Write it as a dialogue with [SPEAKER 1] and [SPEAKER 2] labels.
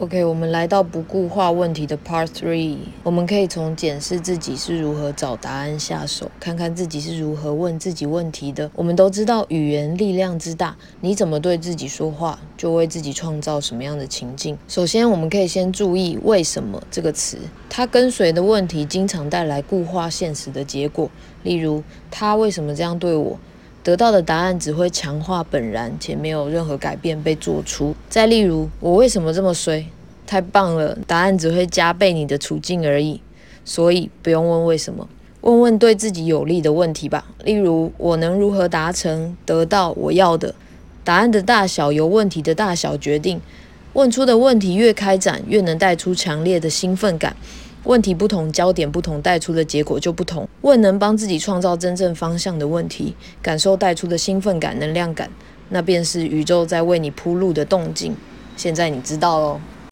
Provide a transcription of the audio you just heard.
[SPEAKER 1] OK，我们来到不固化问题的 Part Three，我们可以从检视自己是如何找答案下手，看看自己是如何问自己问题的。我们都知道语言力量之大，你怎么对自己说话，就为自己创造什么样的情境。首先，我们可以先注意“为什么”这个词，它跟随的问题经常带来固化现实的结果。例如，他为什么这样对我？得到的答案只会强化本然，且没有任何改变被做出。再例如，我为什么这么衰？太棒了，答案只会加倍你的处境而已。所以不用问为什么，问问对自己有利的问题吧。例如，我能如何达成得到我要的？答案的大小由问题的大小决定。问出的问题越开展，越能带出强烈的兴奋感。问题不同，焦点不同，带出的结果就不同。问能帮自己创造真正方向的问题，感受带出的兴奋感、能量感，那便是宇宙在为你铺路的动静。现在你知道喽。